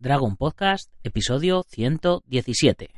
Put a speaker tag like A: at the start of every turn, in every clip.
A: Dragon Podcast, episodio 117.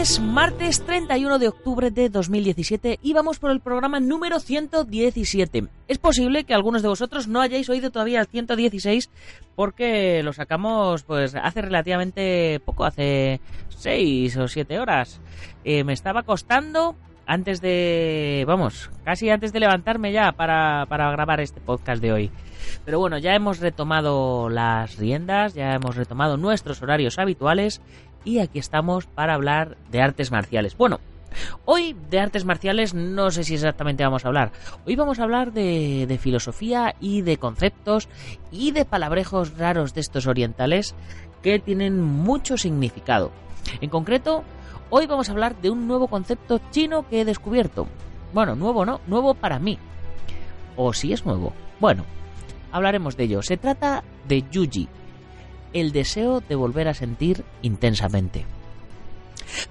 A: Es martes 31 de octubre de 2017 y vamos por el programa número 117. Es posible que algunos de vosotros no hayáis oído todavía el 116 porque lo sacamos pues hace relativamente poco, hace 6 o 7 horas. Eh, me estaba costando antes de, vamos, casi antes de levantarme ya para, para grabar este podcast de hoy. Pero bueno, ya hemos retomado las riendas, ya hemos retomado nuestros horarios habituales y aquí estamos para hablar de artes marciales. Bueno, hoy de artes marciales no sé si exactamente vamos a hablar. Hoy vamos a hablar de, de filosofía y de conceptos y de palabrejos raros de estos orientales que tienen mucho significado. En concreto, hoy vamos a hablar de un nuevo concepto chino que he descubierto. Bueno, nuevo no, nuevo para mí. O si es nuevo. Bueno, hablaremos de ello. Se trata de Yuji, el deseo de volver a sentir intensamente.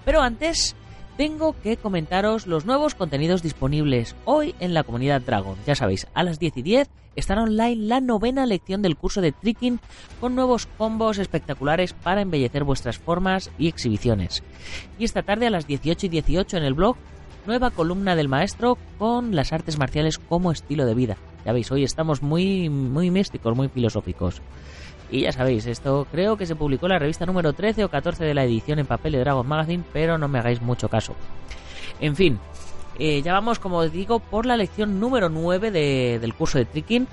A: Pero antes, tengo que comentaros los nuevos contenidos disponibles hoy en la comunidad Dragon. Ya sabéis, a las 10 y 10 estará online la novena lección del curso de Tricking con nuevos combos espectaculares para embellecer vuestras formas y exhibiciones. Y esta tarde a las 18 y 18 en el blog, nueva columna del maestro con las artes marciales como estilo de vida. Ya veis, hoy estamos muy, muy místicos, muy filosóficos. Y ya sabéis, esto creo que se publicó en la revista número 13 o 14 de la edición en papel de Dragon Magazine, pero no me hagáis mucho caso. En fin, eh, ya vamos, como os digo, por la lección número 9 de- del curso de Tricking.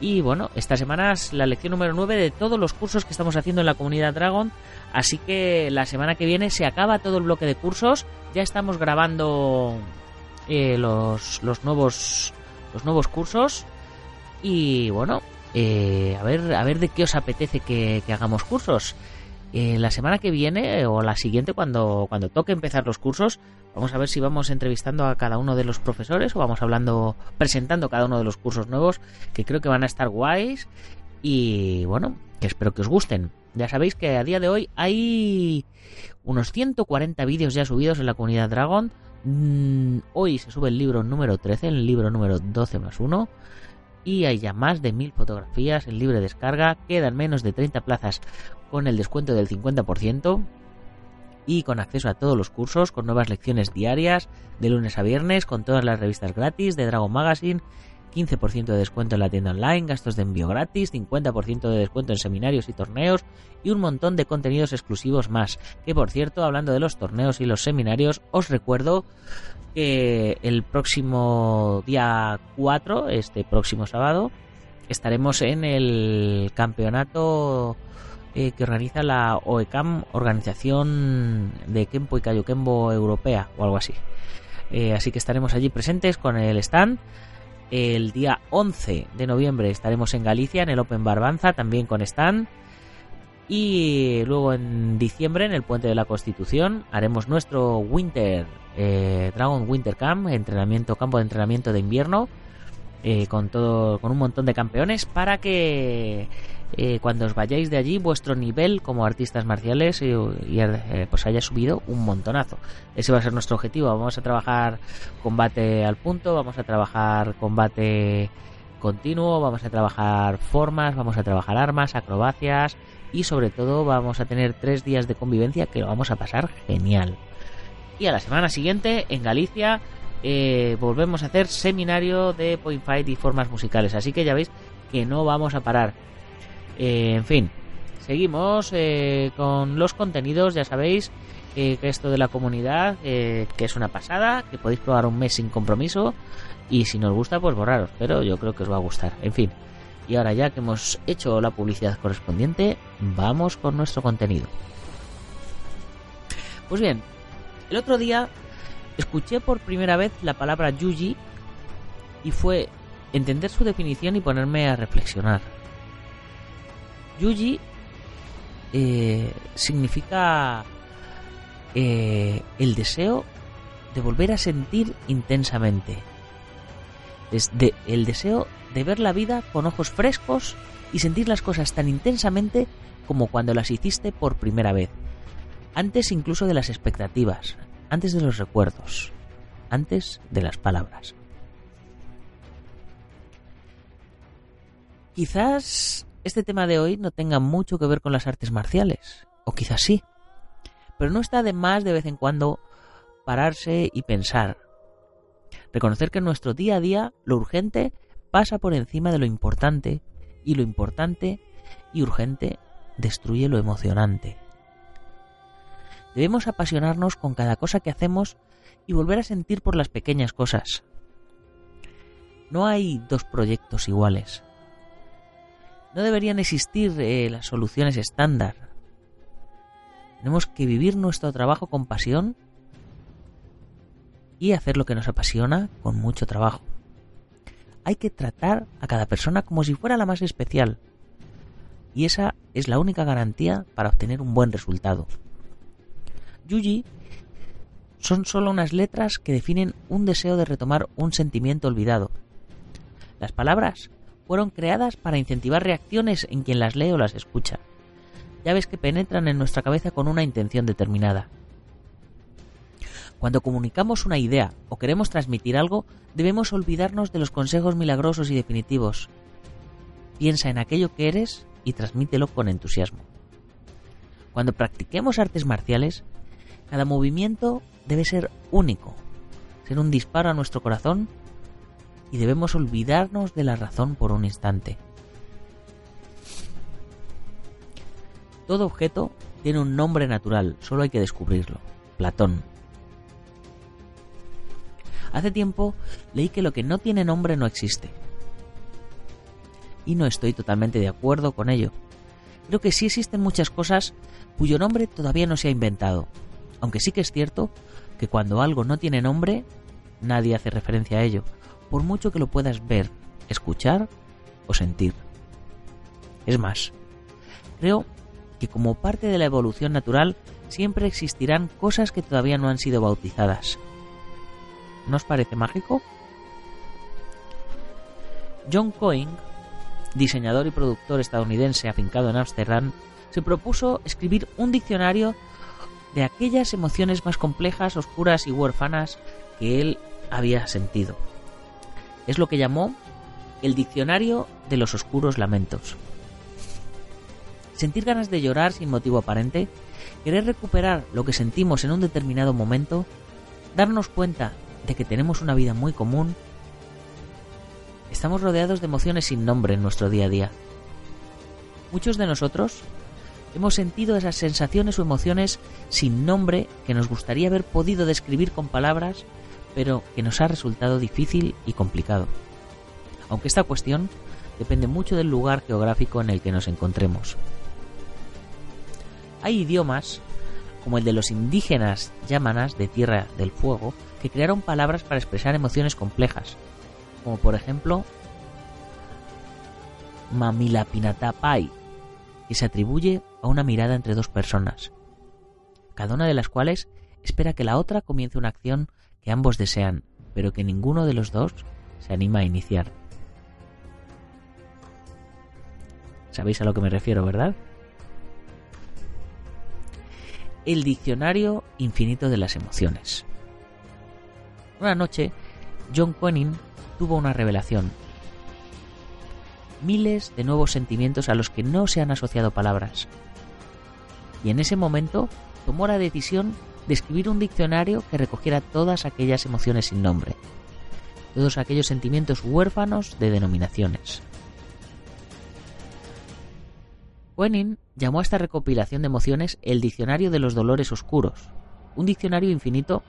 A: Y bueno, esta semana es la lección número 9 de todos los cursos que estamos haciendo en la comunidad Dragon. Así que la semana que viene se acaba todo el bloque de cursos. Ya estamos grabando eh, los, los nuevos los nuevos cursos. Y bueno, eh, a ver a ver de qué os apetece que, hagamos cursos. Eh, la semana que viene o la siguiente, cuando, cuando toque empezar los cursos, vamos a ver si vamos entrevistando a cada uno de los profesores o vamos hablando, presentando cada uno de los cursos nuevos, que creo que van a estar guays. Y bueno, que espero que os gusten. Ya sabéis que a día de hoy hay unos 140 vídeos ya subidos en la comunidad Dragon. Mm, hoy se sube el libro número 13, el libro número 12 más 1 y hay ya más de mil fotografías en libre descarga. Quedan menos de 30 plazas con el descuento del 50% y con acceso a todos los cursos, con nuevas lecciones diarias de lunes a viernes, con todas las revistas gratis de Dragon Magazine. 15% de descuento en la tienda online, gastos de envío gratis, 50% de descuento en seminarios y torneos y un montón de contenidos exclusivos más. Que por cierto, hablando de los torneos y los seminarios, os recuerdo que el próximo día 4, este próximo sábado, estaremos en el campeonato eh, que organiza la OECAM, Organización de Kempo y Kayokembo Europea o algo así. Eh, así que estaremos allí presentes con el stand. El día 11 de noviembre estaremos en Galicia, en el Open Barbanza, también con stand. Y luego en diciembre, en el Puente de la Constitución, haremos nuestro Winter, eh, Dragon Winter Camp, entrenamiento, campo de entrenamiento de invierno, eh, con todo, con un montón de campeones, para que eh, cuando os vayáis de allí vuestro nivel como artistas marciales y, eh, pues haya subido un montonazo. Ese va a ser nuestro objetivo. Vamos a trabajar combate al punto, vamos a trabajar combate continuo, vamos a trabajar formas, vamos a trabajar armas, acrobacias y sobre todo vamos a tener tres días de convivencia que lo vamos a pasar genial. Y a la semana siguiente en Galicia eh, volvemos a hacer seminario de Point Fight y formas musicales. Así que ya veis que no vamos a parar. Eh, en fin, seguimos eh, con los contenidos, ya sabéis que esto de la comunidad, que es una pasada, que podéis probar un mes sin compromiso y si nos gusta pues borraros, pero yo creo que os va a gustar. En fin, y ahora ya que hemos hecho la publicidad correspondiente, vamos con nuestro contenido. Pues bien, el otro día escuché por primera vez la palabra Yuji y fue entender su definición y ponerme a reflexionar. Yuji eh, significa eh, el deseo de volver a sentir intensamente. El deseo de ver la vida con ojos frescos y sentir las cosas tan intensamente como cuando las hiciste por primera vez. Antes incluso de las expectativas, antes de los recuerdos, antes de las palabras. Quizás este tema de hoy no tenga mucho que ver con las artes marciales, o quizás sí, pero no está de más de vez en cuando pararse y pensar. Reconocer que en nuestro día a día lo urgente pasa por encima de lo importante y lo importante y urgente destruye lo emocionante. Debemos apasionarnos con cada cosa que hacemos y volver a sentir por las pequeñas cosas. No hay dos proyectos iguales. No deberían existir eh, las soluciones estándar. Tenemos que vivir nuestro trabajo con pasión y hacer lo que nos apasiona con mucho trabajo. Hay que tratar a cada persona como si fuera la más especial. Y esa es la única garantía para obtener un buen resultado. Yuji son solo unas letras que definen un deseo de retomar un sentimiento olvidado. Las palabras fueron creadas para incentivar reacciones en quien las lee o las escucha. Llaves que penetran en nuestra cabeza con una intención determinada. Cuando comunicamos una idea o queremos transmitir algo, debemos olvidarnos de los consejos milagrosos y definitivos. Piensa en aquello que eres y transmítelo con entusiasmo. Cuando practiquemos artes marciales, cada movimiento debe ser único, ser un disparo a nuestro corazón y debemos olvidarnos de la razón por un instante. Todo objeto tiene un nombre natural, solo hay que descubrirlo. Platón. Hace tiempo leí que lo que no tiene nombre no existe. Y no estoy totalmente de acuerdo con ello. Creo que sí existen muchas cosas cuyo nombre todavía no se ha inventado, aunque sí que es cierto que cuando algo no tiene nombre, nadie hace referencia a ello, por mucho que lo puedas ver, escuchar o sentir. Es más, creo que como parte de la evolución natural siempre existirán cosas que todavía no han sido bautizadas. ¿No os parece mágico? John Coyne, diseñador y productor estadounidense afincado en Ámsterdam, se propuso escribir un diccionario de aquellas emociones más complejas, oscuras y huérfanas que él había sentido. Es lo que llamó el diccionario de los oscuros lamentos. Sentir ganas de llorar sin motivo aparente, querer recuperar lo que sentimos en un determinado momento, darnos cuenta de que tenemos una vida muy común, estamos rodeados de emociones sin nombre en nuestro día a día. Muchos de nosotros hemos sentido esas sensaciones o emociones sin nombre que nos gustaría haber podido describir con palabras, pero que nos ha resultado difícil y complicado. Aunque esta cuestión depende mucho del lugar geográfico en el que nos encontremos. Hay idiomas, como el de los indígenas yámanas de Tierra del Fuego, que crearon palabras para expresar emociones complejas, como por ejemplo Mamilapinatapai, que se atribuye a una mirada entre dos personas, cada una de las cuales espera que la otra comience una acción que ambos desean, pero que ninguno de los dos se anima a iniciar. ¿Sabéis a lo que me refiero, verdad? El diccionario infinito de las emociones. Una noche, John Quenin tuvo una revelación miles de nuevos sentimientos a los que no se han asociado palabras. Y en ese momento tomó la decisión de escribir un diccionario que recogiera todas aquellas emociones sin nombre, todos aquellos sentimientos huérfanos de denominaciones. Quenin llamó a esta recopilación de emociones el Diccionario de los Dolores Oscuros, un diccionario infinito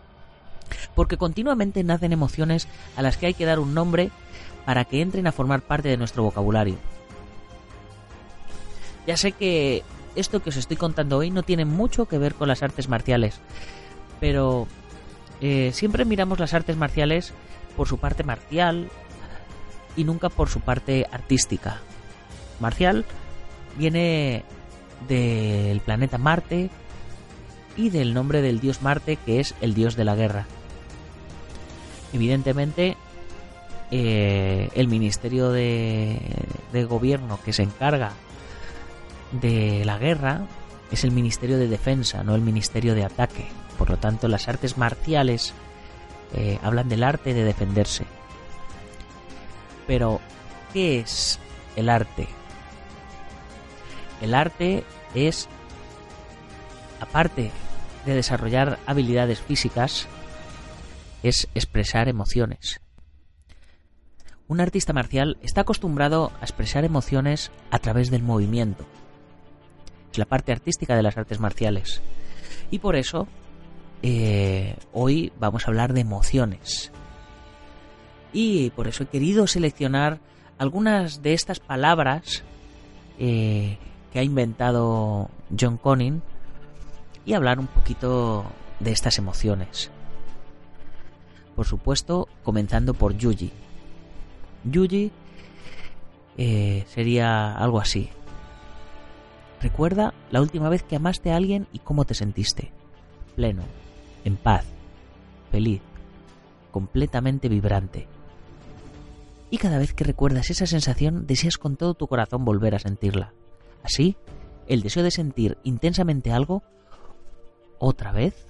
A: porque continuamente nacen emociones a las que hay que dar un nombre para que entren a formar parte de nuestro vocabulario. Ya sé que esto que os estoy contando hoy no tiene mucho que ver con las artes marciales, pero eh, siempre miramos las artes marciales por su parte marcial y nunca por su parte artística. Marcial viene del planeta Marte y del nombre del dios Marte que es el dios de la guerra. Evidentemente, eh, el Ministerio de, de Gobierno que se encarga de la guerra es el Ministerio de Defensa, no el Ministerio de Ataque. Por lo tanto, las artes marciales eh, hablan del arte de defenderse. Pero, ¿qué es el arte? El arte es, aparte de desarrollar habilidades físicas, es expresar emociones. Un artista marcial está acostumbrado a expresar emociones a través del movimiento. La parte artística de las artes marciales. Y por eso, eh, hoy vamos a hablar de emociones. Y por eso he querido seleccionar algunas de estas palabras eh, que ha inventado John Conning y hablar un poquito de estas emociones. Por supuesto, comenzando por Yuji. Yuji eh, sería algo así. Recuerda la última vez que amaste a alguien y cómo te sentiste. Pleno, en paz, feliz, completamente vibrante. Y cada vez que recuerdas esa sensación, deseas con todo tu corazón volver a sentirla. Así, el deseo de sentir intensamente algo otra vez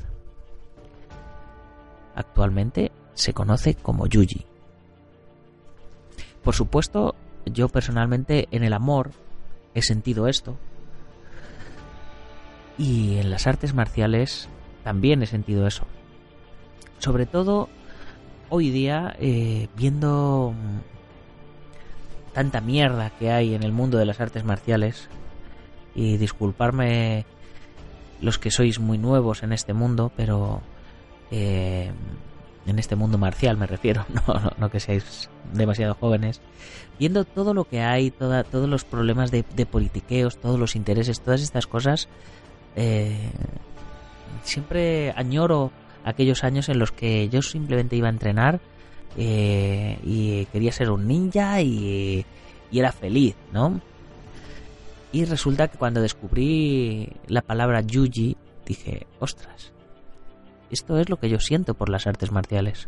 A: actualmente se conoce como Yuji. Por supuesto, yo personalmente en el amor he sentido esto. Y en las artes marciales también he sentido eso. Sobre todo hoy día, eh, viendo tanta mierda que hay en el mundo de las artes marciales, y disculparme los que sois muy nuevos en este mundo, pero eh, en este mundo marcial me refiero, no, no, que seáis demasiado jóvenes, viendo todo lo que hay, toda, todos los problemas de, politiqueos, todos los intereses, todas estas cosas, eh, siempre añoro aquellos años en los que yo simplemente iba a entrenar eh, y quería ser un ninja y, y era feliz, ¿no? Y resulta que cuando descubrí la palabra Yuji, dije, ostras, esto es lo que yo siento por las artes marciales.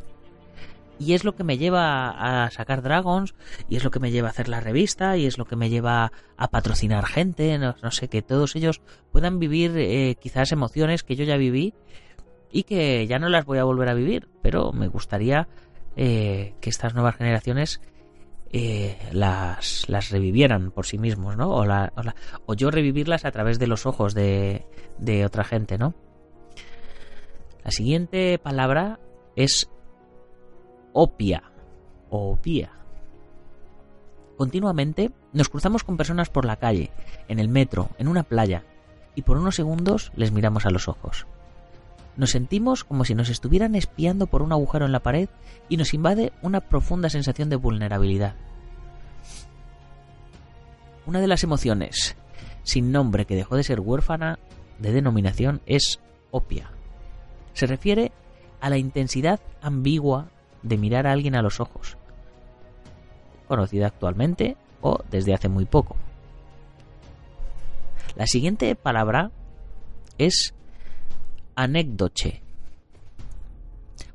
A: Y es lo que me lleva a sacar Dragons, y es lo que me lleva a hacer la revista, y es lo que me lleva a patrocinar gente, no, sé, que todos ellos puedan vivir eh, quizás emociones que yo ya viví y que ya no las voy a volver a vivir, pero me gustaría eh, que estas nuevas generaciones eh, las, las revivieran por sí mismos, ¿no? O, la, o, yo revivirlas a través de los ojos de, de otra gente, ¿no? La siguiente palabra es opia. Continuamente nos cruzamos con personas por la calle, en el metro, en una playa, y por unos segundos les miramos a los ojos. Nos sentimos como si nos estuvieran espiando por un agujero en la pared y nos invade una profunda sensación de vulnerabilidad. Una de las emociones sin nombre que dejó de ser huérfana de denominación es opia. Se refiere a la intensidad ambigua de mirar a alguien a los ojos, conocida actualmente o desde hace muy poco. La siguiente palabra es anécdoche.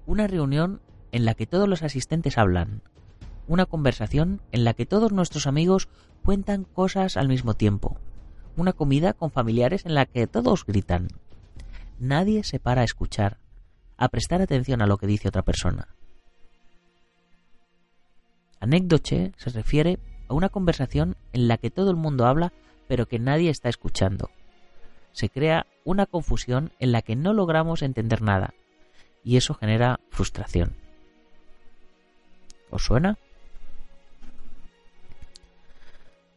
A: Una reunión en la que todos los asistentes hablan. Una conversación en la que todos nuestros amigos cuentan cosas al mismo tiempo. Una comida con familiares en la que todos gritan. Nadie se para a escuchar, a prestar atención a lo que dice otra persona. Anécdoche se refiere a una conversación en la que todo el mundo habla pero que nadie está escuchando se crea una confusión en la que no logramos entender nada y eso genera frustración. ¿Os suena?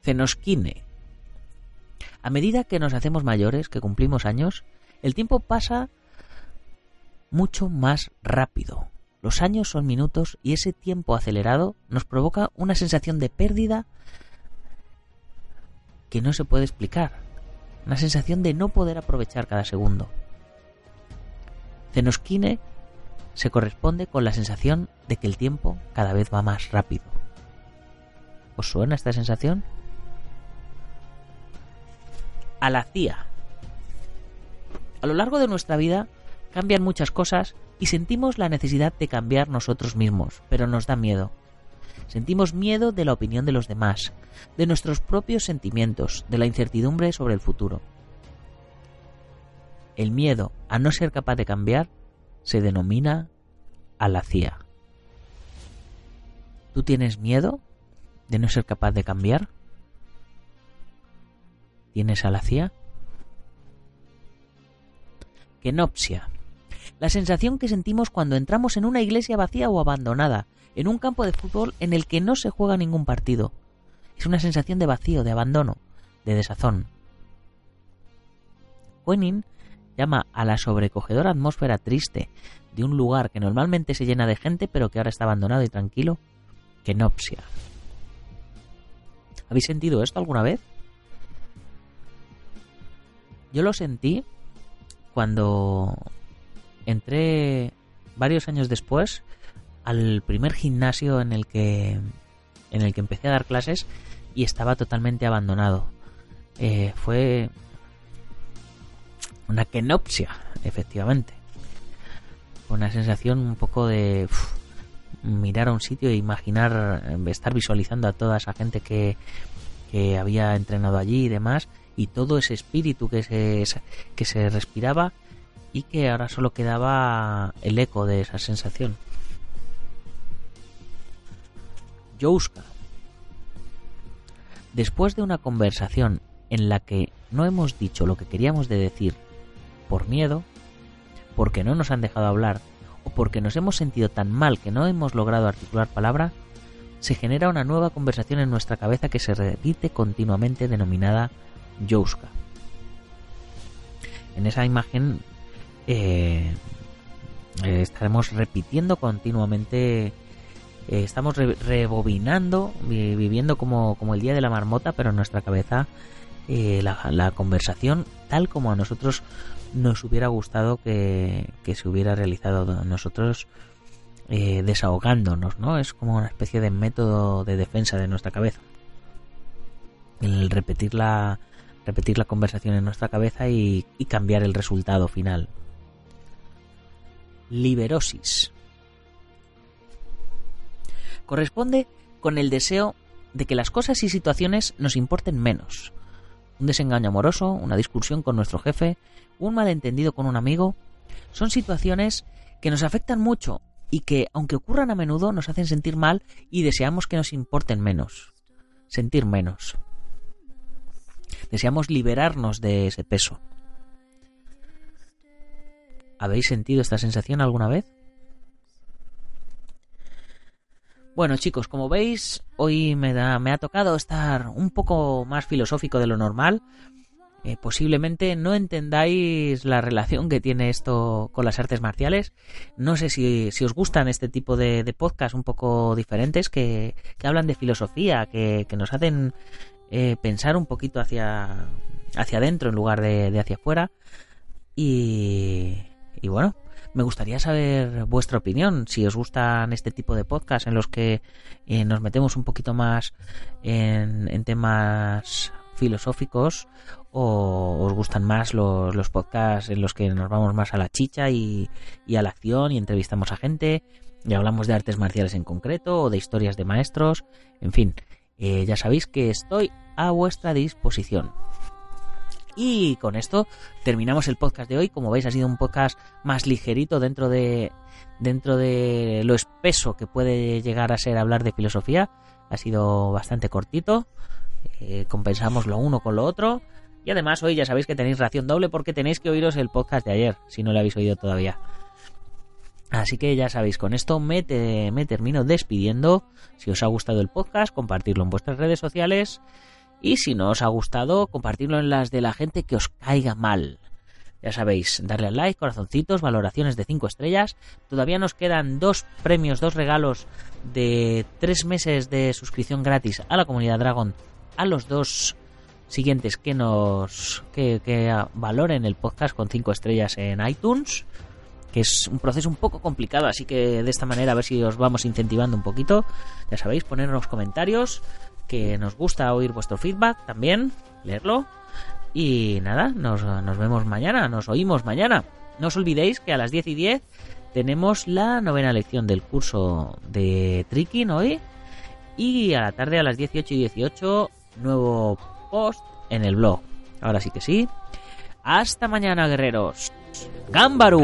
A: Cenosquine. A medida que nos hacemos mayores, que cumplimos años, el tiempo pasa mucho más rápido. Los años son minutos y ese tiempo acelerado nos provoca una sensación de pérdida que no se puede explicar. Una sensación de no poder aprovechar cada segundo. Cenosquine se corresponde con la sensación de que el tiempo cada vez va más rápido. ¿Os suena esta sensación? A la CIA. A lo largo de nuestra vida cambian muchas cosas y sentimos la necesidad de cambiar nosotros mismos, pero nos da miedo. Sentimos miedo de la opinión de los demás, de nuestros propios sentimientos, de la incertidumbre sobre el futuro. El miedo a no ser capaz de cambiar se denomina alacía. ¿Tú tienes miedo de no ser capaz de cambiar? ¿Tienes alacía? Kenopsia. La sensación que sentimos cuando entramos en una iglesia vacía o abandonada, en un campo de fútbol en el que no se juega ningún partido. Es una sensación de vacío, de abandono, de desazón. Quenin llama a la sobrecogedora atmósfera triste de un lugar que normalmente se llena de gente pero que ahora está abandonado y tranquilo, kenopsia. ¿Habéis sentido esto alguna vez? Yo lo sentí cuando entré varios años después al primer gimnasio en el que en el que empecé a dar clases y estaba totalmente abandonado. Eh, fue una kenopsia, efectivamente. Una sensación un poco de mirar a un sitio e imaginar, eh, estar visualizando a toda esa gente que, que había entrenado allí y demás, y todo ese espíritu que se, que se respiraba y que ahora solo quedaba el eco de esa sensación. Jouska. Después de una conversación en la que no hemos dicho lo que queríamos de decir por miedo, porque no nos han dejado hablar o porque nos hemos sentido tan mal que no hemos logrado articular palabra, se genera una nueva conversación en nuestra cabeza que se repite continuamente denominada Jouska. En esa imagen eh, eh, estaremos repitiendo continuamente, eh, estamos rebobinando, viviendo como, como, el día de la marmota, pero en nuestra cabeza la, conversación tal como a nosotros nos hubiera gustado que, se hubiera realizado nosotros desahogándonos, ¿no? Es como una especie de método de defensa de nuestra cabeza. El repetir la, repetir la conversación en nuestra cabeza y cambiar el resultado final. Liberosis. Corresponde con el deseo de que las cosas y situaciones nos importen menos. Un desengaño amoroso, una discusión con nuestro jefe, un malentendido con un amigo, son situaciones que nos afectan mucho y que, aunque ocurran a menudo, nos hacen sentir mal y deseamos que nos importen menos. Sentir menos. Deseamos liberarnos de ese peso. ¿Habéis sentido esta sensación alguna vez? Bueno chicos, como veis, hoy me, da, me ha tocado estar un poco más filosófico de lo normal, eh, posiblemente no entendáis la relación que tiene esto con las artes marciales. No sé si, os gustan este tipo de, de podcasts un poco diferentes que, hablan de filosofía, que, nos hacen eh, pensar un poquito hacia, hacia adentro en lugar de, hacia afuera. Y, y bueno, me gustaría saber vuestra opinión, si os gustan este tipo de podcasts en los que eh, nos metemos un poquito más en, temas filosóficos o os gustan más los, los, podcasts en los que nos vamos más a la chicha y, y, a la acción y entrevistamos a gente y hablamos de artes marciales en concreto o de historias de maestros, en fin, eh, ya sabéis que estoy a vuestra disposición. Y con esto terminamos el podcast de hoy. Como veis, ha sido un podcast más ligerito dentro de, dentro de lo espeso que puede llegar a ser hablar de filosofía. Ha sido bastante cortito. Eh, compensamos lo uno con lo otro. Y además hoy ya sabéis que tenéis ración doble porque tenéis que oíros el podcast de ayer, si no lo habéis oído todavía. Así que ya sabéis, con esto me, me termino despidiendo. Si os ha gustado el podcast, compartirlo en vuestras redes sociales. Y si no os ha gustado, compartirlo en las de la gente que os caiga mal. Ya sabéis, darle al like, corazoncitos, valoraciones de 5 estrellas. Todavía nos quedan dos premios, dos regalos de 3 meses de suscripción gratis a la comunidad Dragon a los dos siguientes que nos que, valoren el podcast con 5 estrellas en iTunes que es un proceso un poco complicado así que de esta manera a ver si os vamos incentivando un poquito ya sabéis ponernos comentarios que nos gusta oír vuestro feedback también leerlo y nada, nos, vemos mañana, nos oímos mañana. No os olvidéis que a las 10 y 10 tenemos la novena lección del curso de Tricking hoy. Y a la tarde a las 18 y 18, nuevo post en el blog. Ahora sí que sí. Hasta mañana, guerreros. Gámbaru.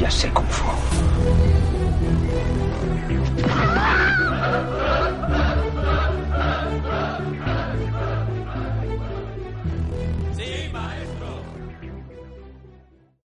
B: Ya sé cómo fue.